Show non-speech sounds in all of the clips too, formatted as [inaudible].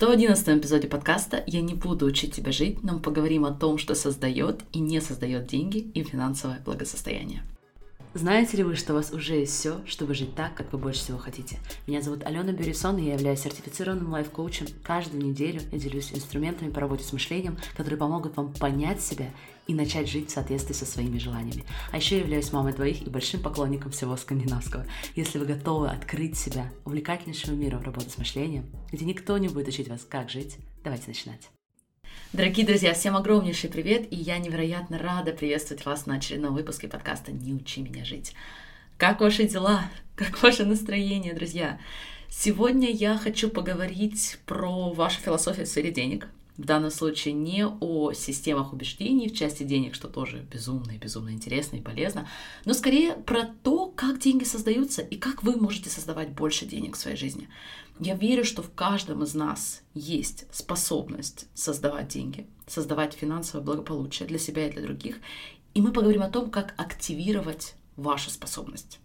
111 эпизоде подкаста я не буду учить тебя жить, но мы поговорим о том, что создает и не создает деньги и финансовое благосостояние. Знаете ли вы, что у вас уже есть все, чтобы жить так, как вы больше всего хотите? Меня зовут Алена Бюрисон, и я являюсь сертифицированным лайф-коучем. Каждую неделю я делюсь инструментами по работе с мышлением, которые помогут вам понять себя и начать жить в соответствии со своими желаниями. А еще являюсь мамой двоих и большим поклонником всего скандинавского. Если вы готовы открыть себя увлекательнейшему миру работы с мышлением, где никто не будет учить вас, как жить, давайте начинать. Дорогие друзья, всем огромнейший привет, и я невероятно рада приветствовать вас на очередном выпуске подкаста «Не учи меня жить». Как ваши дела? Как ваше настроение, друзья? Сегодня я хочу поговорить про вашу философию в сфере денег. В данном случае не о системах убеждений в части денег, что тоже безумно и безумно интересно и полезно, но скорее про то, как деньги создаются и как вы можете создавать больше денег в своей жизни. Я верю, что в каждом из нас есть способность создавать деньги, создавать финансовое благополучие для себя и для других. И мы поговорим о том, как активировать вашу способность.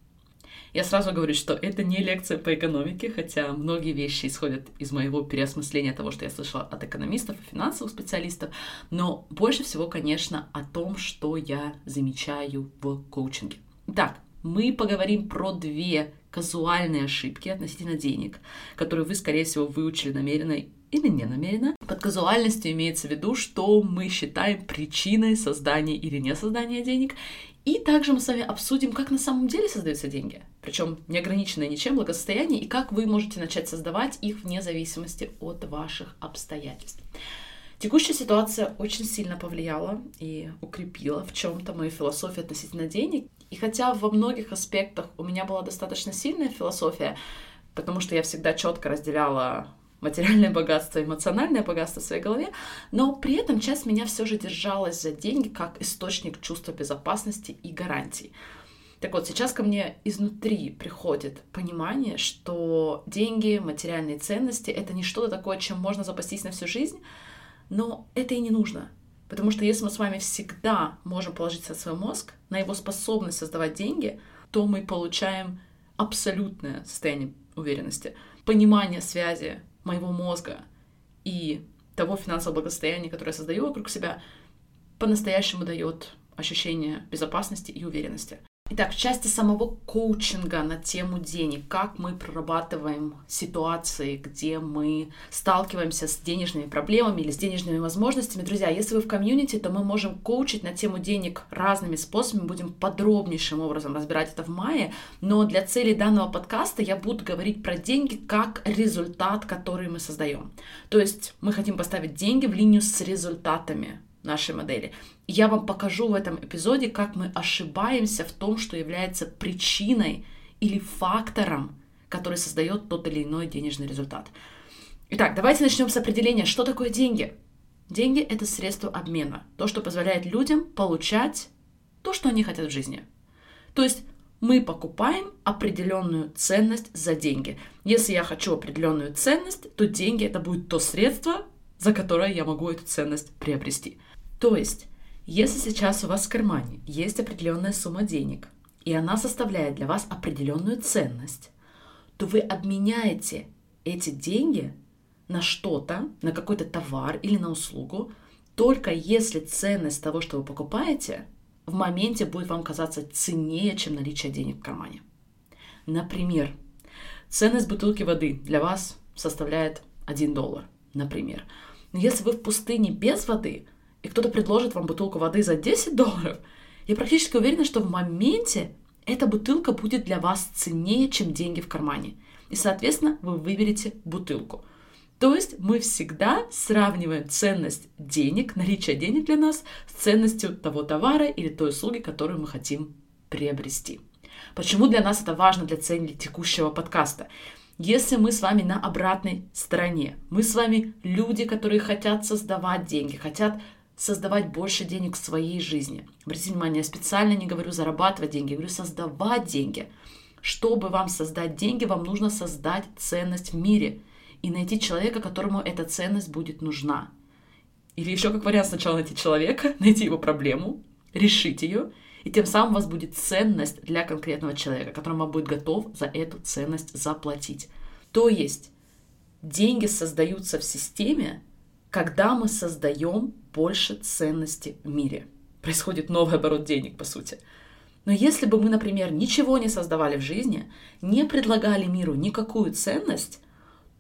Я сразу говорю, что это не лекция по экономике, хотя многие вещи исходят из моего переосмысления того, что я слышала от экономистов и финансовых специалистов, но больше всего, конечно, о том, что я замечаю в коучинге. Итак, мы поговорим про две казуальные ошибки относительно денег, которые вы, скорее всего, выучили намеренно или не намеренно. Под казуальностью имеется в виду, что мы считаем причиной создания или не создания денег. И также мы с вами обсудим, как на самом деле создаются деньги, причем не ограниченное ничем благосостояние, и как вы можете начать создавать их вне зависимости от ваших обстоятельств. Текущая ситуация очень сильно повлияла и укрепила в чем-то мою философию относительно денег. И хотя во многих аспектах у меня была достаточно сильная философия, потому что я всегда четко разделяла материальное богатство, эмоциональное богатство в своей голове, но при этом часть меня все же держалась за деньги как источник чувства безопасности и гарантий. Так вот, сейчас ко мне изнутри приходит понимание, что деньги, материальные ценности — это не что-то такое, чем можно запастись на всю жизнь, но это и не нужно. Потому что если мы с вами всегда можем положиться на свой мозг, на его способность создавать деньги, то мы получаем абсолютное состояние уверенности, понимание связи моего мозга и того финансового благосостояния, которое я создаю вокруг себя, по-настоящему дает ощущение безопасности и уверенности. Итак, в части самого коучинга на тему денег, как мы прорабатываем ситуации, где мы сталкиваемся с денежными проблемами или с денежными возможностями. Друзья, если вы в комьюнити, то мы можем коучить на тему денег разными способами, будем подробнейшим образом разбирать это в мае, но для целей данного подкаста я буду говорить про деньги как результат, который мы создаем. То есть мы хотим поставить деньги в линию с результатами нашей модели. Я вам покажу в этом эпизоде, как мы ошибаемся в том, что является причиной или фактором, который создает тот или иной денежный результат. Итак, давайте начнем с определения, что такое деньги. Деньги — это средство обмена, то, что позволяет людям получать то, что они хотят в жизни. То есть мы покупаем определенную ценность за деньги. Если я хочу определенную ценность, то деньги это будет то средство, за которое я могу эту ценность приобрести. То есть, если сейчас у вас в кармане есть определенная сумма денег, и она составляет для вас определенную ценность, то вы обменяете эти деньги на что-то, на какой-то товар или на услугу, только если ценность того, что вы покупаете, в моменте будет вам казаться ценнее, чем наличие денег в кармане. Например, ценность бутылки воды для вас составляет 1 доллар, например. Но если вы в пустыне без воды, и кто-то предложит вам бутылку воды за 10 долларов, я практически уверена, что в моменте эта бутылка будет для вас ценнее, чем деньги в кармане. И, соответственно, вы выберете бутылку. То есть мы всегда сравниваем ценность денег, наличие денег для нас с ценностью того товара или той услуги, которую мы хотим приобрести. Почему для нас это важно для цели текущего подкаста? Если мы с вами на обратной стороне, мы с вами люди, которые хотят создавать деньги, хотят создавать больше денег в своей жизни. Обратите внимание, я специально не говорю зарабатывать деньги, я говорю создавать деньги. Чтобы вам создать деньги, вам нужно создать ценность в мире и найти человека, которому эта ценность будет нужна. Или еще как вариант сначала найти человека, [laughs] найти его проблему, решить ее, и тем самым у вас будет ценность для конкретного человека, которому будет готов за эту ценность заплатить. То есть деньги создаются в системе, когда мы создаем больше ценности в мире. Происходит новый оборот денег, по сути. Но если бы мы, например, ничего не создавали в жизни, не предлагали миру никакую ценность,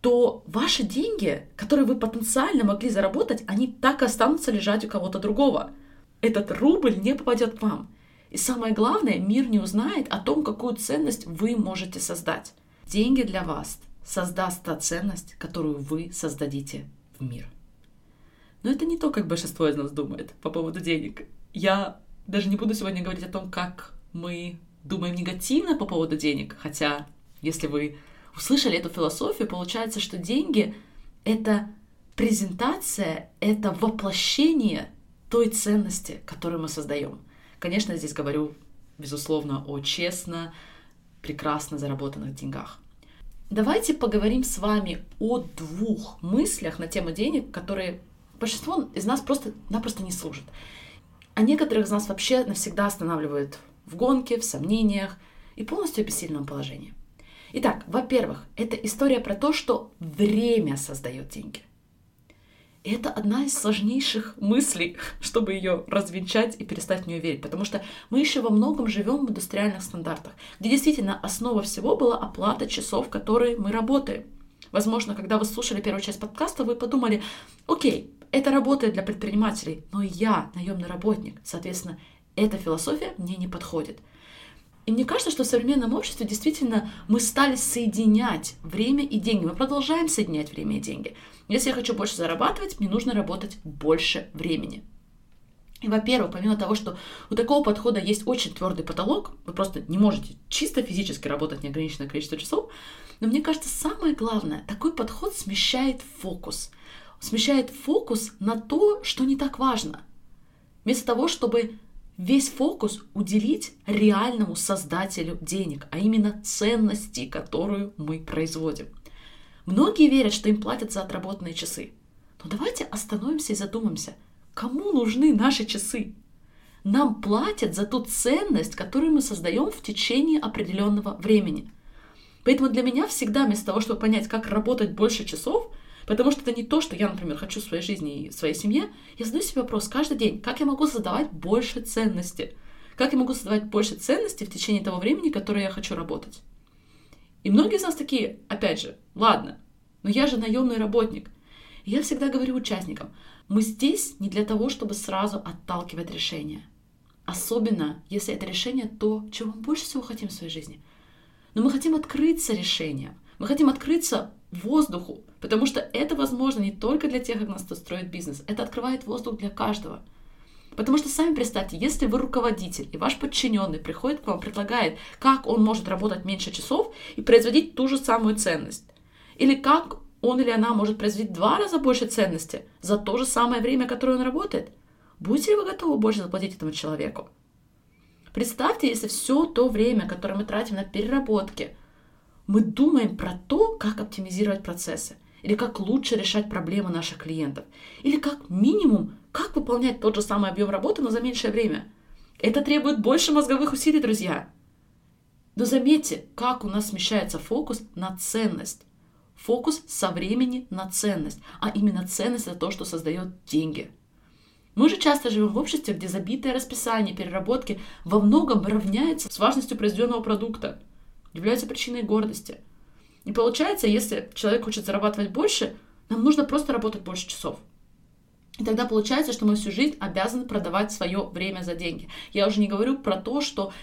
то ваши деньги, которые вы потенциально могли заработать, они так и останутся лежать у кого-то другого. Этот рубль не попадет к вам. И самое главное, мир не узнает о том, какую ценность вы можете создать. Деньги для вас создаст та ценность, которую вы создадите в мир. Но это не то, как большинство из нас думает по поводу денег. Я даже не буду сегодня говорить о том, как мы думаем негативно по поводу денег, хотя если вы услышали эту философию, получается, что деньги — это презентация, это воплощение той ценности, которую мы создаем. Конечно, здесь говорю, безусловно, о честно, прекрасно заработанных деньгах. Давайте поговорим с вами о двух мыслях на тему денег, которые большинство из нас просто-напросто не служат. А некоторых из нас вообще навсегда останавливают в гонке, в сомнениях и полностью в бессильном положении. Итак, во-первых, это история про то, что время создает деньги. Это одна из сложнейших мыслей, чтобы ее развенчать и перестать в нее верить, потому что мы еще во многом живем в индустриальных стандартах, где действительно основа всего была оплата часов, которые мы работаем. Возможно, когда вы слушали первую часть подкаста, вы подумали, окей, это работает для предпринимателей, но я наемный работник, соответственно, эта философия мне не подходит. И мне кажется, что в современном обществе действительно мы стали соединять время и деньги. Мы продолжаем соединять время и деньги. Если я хочу больше зарабатывать, мне нужно работать больше времени. И, во-первых, помимо того, что у такого подхода есть очень твердый потолок, вы просто не можете чисто физически работать неограниченное количество часов, но мне кажется, самое главное, такой подход смещает фокус. Смещает фокус на то, что не так важно. Вместо того, чтобы весь фокус уделить реальному создателю денег, а именно ценности, которую мы производим. Многие верят, что им платят за отработанные часы. Но давайте остановимся и задумаемся, кому нужны наши часы? Нам платят за ту ценность, которую мы создаем в течение определенного времени. Поэтому для меня всегда вместо того, чтобы понять, как работать больше часов – Потому что это не то, что я, например, хочу в своей жизни и в своей семье. Я задаю себе вопрос каждый день, как я могу создавать больше ценности? Как я могу создавать больше ценности в течение того времени, которое я хочу работать? И многие из нас такие, опять же, ладно, но я же наемный работник. И я всегда говорю участникам, мы здесь не для того, чтобы сразу отталкивать решение. Особенно, если это решение то, чего мы больше всего хотим в своей жизни. Но мы хотим открыться решением. Мы хотим открыться воздуху, потому что это возможно не только для тех, кто нас тут строит бизнес, это открывает воздух для каждого. Потому что сами представьте, если вы руководитель, и ваш подчиненный приходит к вам, предлагает, как он может работать меньше часов и производить ту же самую ценность. Или как он или она может производить два раза больше ценности за то же самое время, которое он работает. Будете ли вы готовы больше заплатить этому человеку? Представьте, если все то время, которое мы тратим на переработки, мы думаем про то, как оптимизировать процессы, или как лучше решать проблемы наших клиентов, или как минимум, как выполнять тот же самый объем работы, но за меньшее время. Это требует больше мозговых усилий, друзья. Но заметьте, как у нас смещается фокус на ценность. Фокус со времени на ценность, а именно ценность это то, что создает деньги. Мы же часто живем в обществе, где забитое расписание переработки во многом равняется с важностью произведенного продукта – являются причиной гордости. И получается, если человек хочет зарабатывать больше, нам нужно просто работать больше часов. И тогда получается, что мы всю жизнь обязаны продавать свое время за деньги. Я уже не говорю про то, что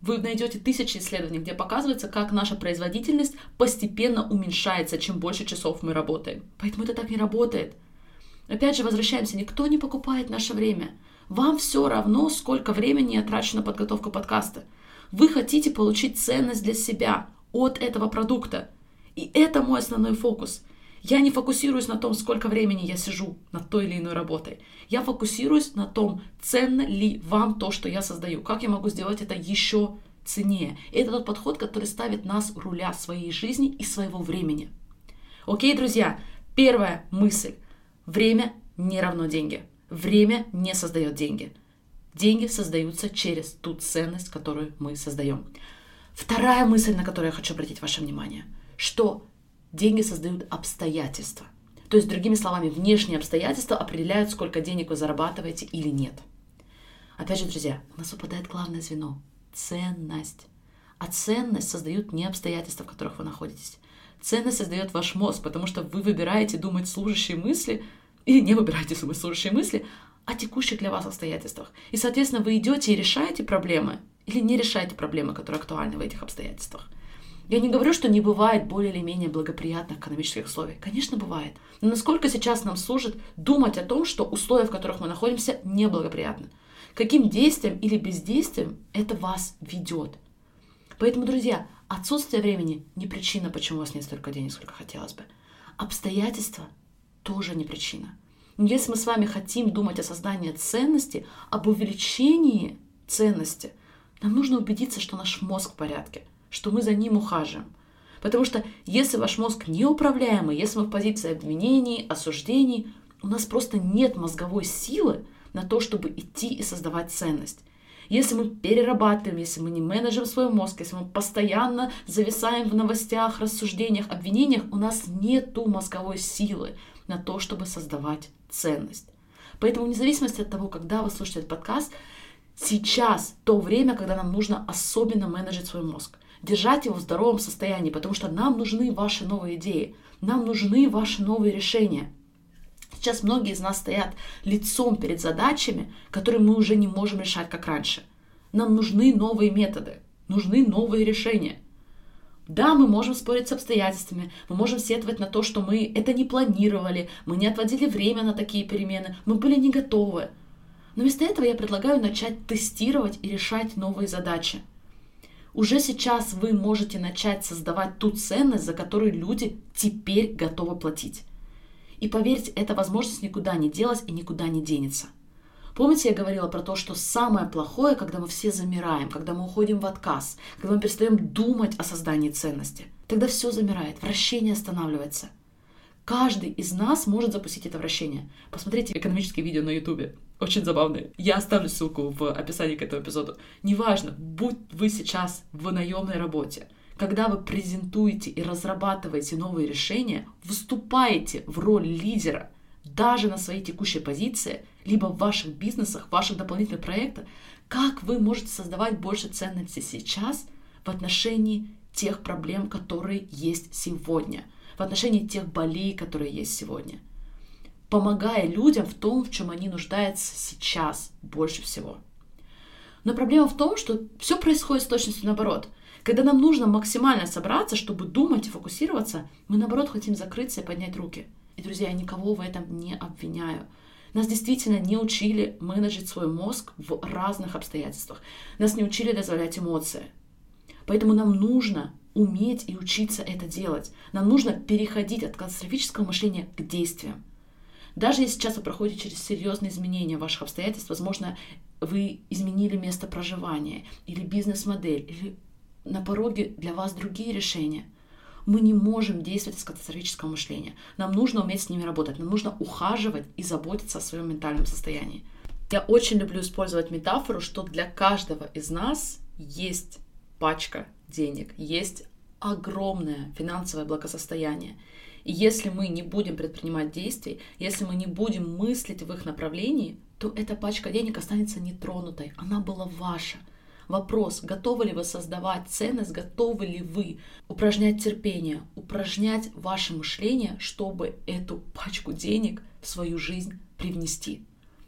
вы найдете тысячи исследований, где показывается, как наша производительность постепенно уменьшается, чем больше часов мы работаем. Поэтому это так не работает. Опять же, возвращаемся, никто не покупает наше время. Вам все равно, сколько времени на подготовку подкаста. Вы хотите получить ценность для себя от этого продукта. И это мой основной фокус. Я не фокусируюсь на том, сколько времени я сижу над той или иной работой. Я фокусируюсь на том, ценно ли вам то, что я создаю, как я могу сделать это еще ценнее. Это тот подход, который ставит нас руля своей жизни и своего времени. Окей, друзья, первая мысль. Время не равно деньги. Время не создает деньги. Деньги создаются через ту ценность, которую мы создаем. Вторая мысль, на которую я хочу обратить ваше внимание, что деньги создают обстоятельства. То есть, другими словами, внешние обстоятельства определяют, сколько денег вы зарабатываете или нет. Опять же, друзья, у нас выпадает главное звено – ценность. А ценность создают не обстоятельства, в которых вы находитесь. Ценность создает ваш мозг, потому что вы выбираете думать служащие мысли или не выбираете служащие мысли о текущих для вас обстоятельствах. И, соответственно, вы идете и решаете проблемы или не решаете проблемы, которые актуальны в этих обстоятельствах. Я не говорю, что не бывает более или менее благоприятных экономических условий. Конечно, бывает. Но насколько сейчас нам служит думать о том, что условия, в которых мы находимся, неблагоприятны? Каким действием или бездействием это вас ведет? Поэтому, друзья, отсутствие времени не причина, почему у вас нет столько денег, сколько хотелось бы. Обстоятельства тоже не причина. Но если мы с вами хотим думать о создании ценности, об увеличении ценности, нам нужно убедиться, что наш мозг в порядке – что мы за ним ухаживаем. Потому что если ваш мозг неуправляемый, если мы в позиции обвинений, осуждений, у нас просто нет мозговой силы на то, чтобы идти и создавать ценность. Если мы перерабатываем, если мы не менеджем свой мозг, если мы постоянно зависаем в новостях, рассуждениях, обвинениях, у нас нет мозговой силы на то, чтобы создавать ценность. Поэтому вне зависимости от того, когда вы слушаете этот подкаст, сейчас то время, когда нам нужно особенно менеджить свой мозг держать его в здоровом состоянии, потому что нам нужны ваши новые идеи, нам нужны ваши новые решения. Сейчас многие из нас стоят лицом перед задачами, которые мы уже не можем решать, как раньше. Нам нужны новые методы, нужны новые решения. Да, мы можем спорить с обстоятельствами, мы можем сетовать на то, что мы это не планировали, мы не отводили время на такие перемены, мы были не готовы. Но вместо этого я предлагаю начать тестировать и решать новые задачи – уже сейчас вы можете начать создавать ту ценность, за которую люди теперь готовы платить. И поверьте, эта возможность никуда не делась и никуда не денется. Помните, я говорила про то, что самое плохое, когда мы все замираем, когда мы уходим в отказ, когда мы перестаем думать о создании ценности. Тогда все замирает, вращение останавливается. Каждый из нас может запустить это вращение. Посмотрите экономические видео на YouTube очень забавные. Я оставлю ссылку в описании к этому эпизоду. Неважно, будь вы сейчас в наемной работе, когда вы презентуете и разрабатываете новые решения, выступаете в роль лидера даже на своей текущей позиции, либо в ваших бизнесах, в ваших дополнительных проектах, как вы можете создавать больше ценности сейчас в отношении тех проблем, которые есть сегодня, в отношении тех болей, которые есть сегодня – помогая людям в том, в чем они нуждаются сейчас больше всего. Но проблема в том, что все происходит с точностью наоборот. Когда нам нужно максимально собраться, чтобы думать и фокусироваться, мы наоборот хотим закрыться и поднять руки. И, друзья, я никого в этом не обвиняю. Нас действительно не учили менеджить свой мозг в разных обстоятельствах. Нас не учили дозволять эмоции. Поэтому нам нужно уметь и учиться это делать. Нам нужно переходить от катастрофического мышления к действиям. Даже если сейчас вы проходите через серьезные изменения ваших обстоятельств, возможно, вы изменили место проживания или бизнес-модель, или на пороге для вас другие решения. Мы не можем действовать из катастрофического мышления. Нам нужно уметь с ними работать, нам нужно ухаживать и заботиться о своем ментальном состоянии. Я очень люблю использовать метафору, что для каждого из нас есть пачка денег, есть огромное финансовое благосостояние. И если мы не будем предпринимать действий, если мы не будем мыслить в их направлении, то эта пачка денег останется нетронутой. Она была ваша. Вопрос, готовы ли вы создавать ценность, готовы ли вы упражнять терпение, упражнять ваше мышление, чтобы эту пачку денег в свою жизнь привнести.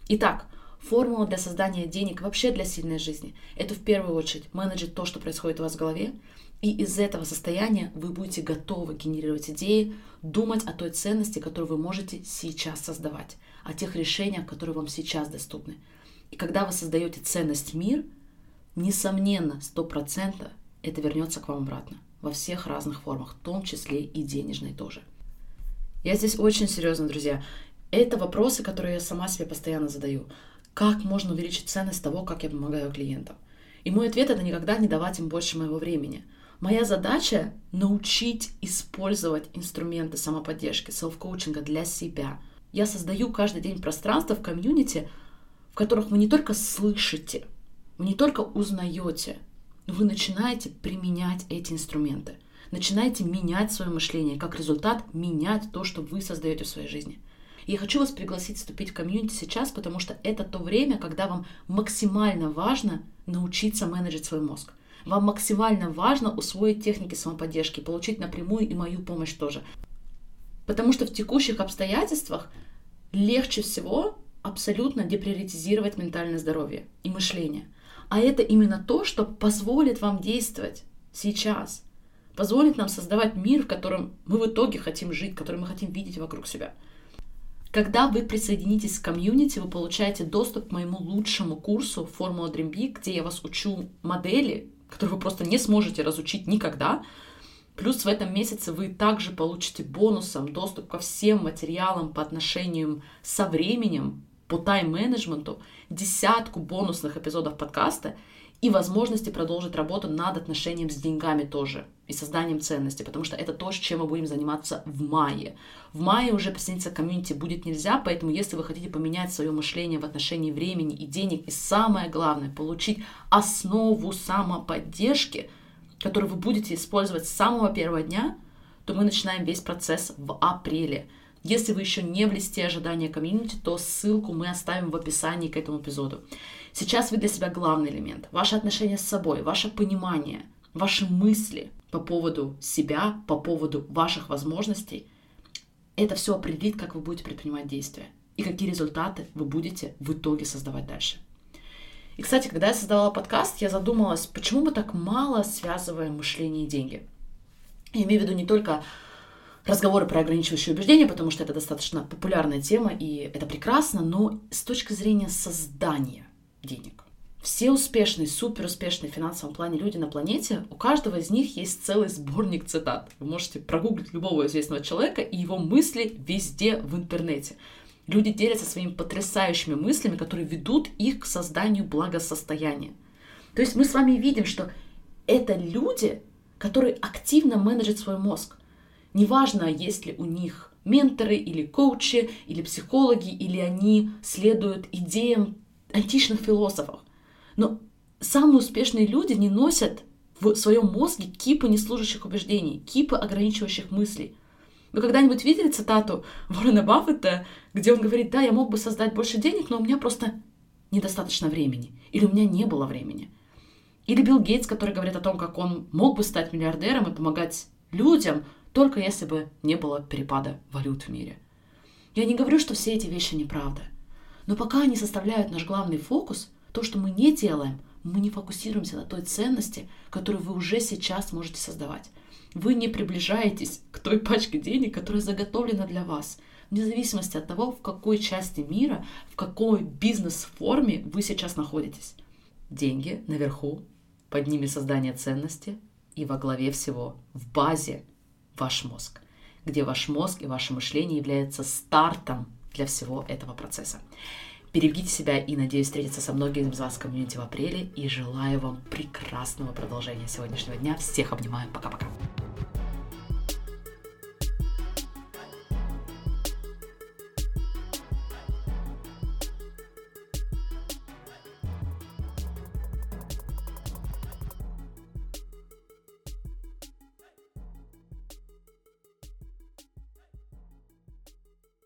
Итак, формула для создания денег вообще для сильной жизни – это в первую очередь менеджить то, что происходит у вас в голове, и из этого состояния вы будете готовы генерировать идеи, думать о той ценности, которую вы можете сейчас создавать, о тех решениях, которые вам сейчас доступны. И когда вы создаете ценность мир, несомненно, 100% это вернется к вам обратно во всех разных формах, в том числе и денежной тоже. Я здесь очень серьезно, друзья. Это вопросы, которые я сама себе постоянно задаю. Как можно увеличить ценность того, как я помогаю клиентам? И мой ответ это никогда не давать им больше моего времени – Моя задача научить использовать инструменты самоподдержки, селф-коучинга для себя. Я создаю каждый день пространство в комьюнити, в которых вы не только слышите, вы не только узнаете, но вы начинаете применять эти инструменты. Начинайте менять свое мышление, как результат менять то, что вы создаете в своей жизни. Я хочу вас пригласить вступить в комьюнити сейчас, потому что это то время, когда вам максимально важно научиться менеджить свой мозг. Вам максимально важно усвоить техники самоподдержки, получить напрямую и мою помощь тоже. Потому что в текущих обстоятельствах легче всего абсолютно деприоритизировать ментальное здоровье и мышление. А это именно то, что позволит вам действовать сейчас, позволит нам создавать мир, в котором мы в итоге хотим жить, который мы хотим видеть вокруг себя – когда вы присоединитесь к комьюнити, вы получаете доступ к моему лучшему курсу «Формула Dream Big», где я вас учу модели, которые вы просто не сможете разучить никогда. Плюс в этом месяце вы также получите бонусом доступ ко всем материалам по отношению со временем, по тайм-менеджменту, десятку бонусных эпизодов подкаста и возможности продолжить работу над отношением с деньгами тоже и созданием ценности, потому что это то, чем мы будем заниматься в мае. В мае уже присоединиться к комьюнити будет нельзя, поэтому если вы хотите поменять свое мышление в отношении времени и денег, и самое главное, получить основу самоподдержки, которую вы будете использовать с самого первого дня, то мы начинаем весь процесс в апреле. Если вы еще не в листе ожидания комьюнити, то ссылку мы оставим в описании к этому эпизоду. Сейчас вы для себя главный элемент. Ваше отношение с собой, ваше понимание, ваши мысли по поводу себя, по поводу ваших возможностей. Это все определит, как вы будете предпринимать действия и какие результаты вы будете в итоге создавать дальше. И, кстати, когда я создавала подкаст, я задумалась, почему мы так мало связываем мышление и деньги. Я имею в виду не только разговоры про ограничивающие убеждения, потому что это достаточно популярная тема, и это прекрасно, но с точки зрения создания денег. Все успешные, супер успешные в финансовом плане люди на планете, у каждого из них есть целый сборник цитат. Вы можете прогуглить любого известного человека и его мысли везде в интернете. Люди делятся своими потрясающими мыслями, которые ведут их к созданию благосостояния. То есть мы с вами видим, что это люди, которые активно менеджат свой мозг. Неважно, есть ли у них менторы или коучи, или психологи, или они следуют идеям античных философов. Но самые успешные люди не носят в своем мозге кипы неслужащих убеждений, кипы ограничивающих мыслей. Вы когда-нибудь видели цитату Уоррена Баффета, где он говорит, да, я мог бы создать больше денег, но у меня просто недостаточно времени. Или у меня не было времени. Или Билл Гейтс, который говорит о том, как он мог бы стать миллиардером и помогать людям, только если бы не было перепада валют в мире. Я не говорю, что все эти вещи неправда – но пока они составляют наш главный фокус, то, что мы не делаем, мы не фокусируемся на той ценности, которую вы уже сейчас можете создавать. Вы не приближаетесь к той пачке денег, которая заготовлена для вас, вне зависимости от того, в какой части мира, в какой бизнес-форме вы сейчас находитесь. Деньги наверху, под ними создание ценности и во главе всего, в базе, ваш мозг, где ваш мозг и ваше мышление являются стартом для всего этого процесса. Берегите себя и надеюсь встретиться со многими из вас в комьюнити в апреле. И желаю вам прекрасного продолжения сегодняшнего дня. Всех обнимаю. Пока-пока.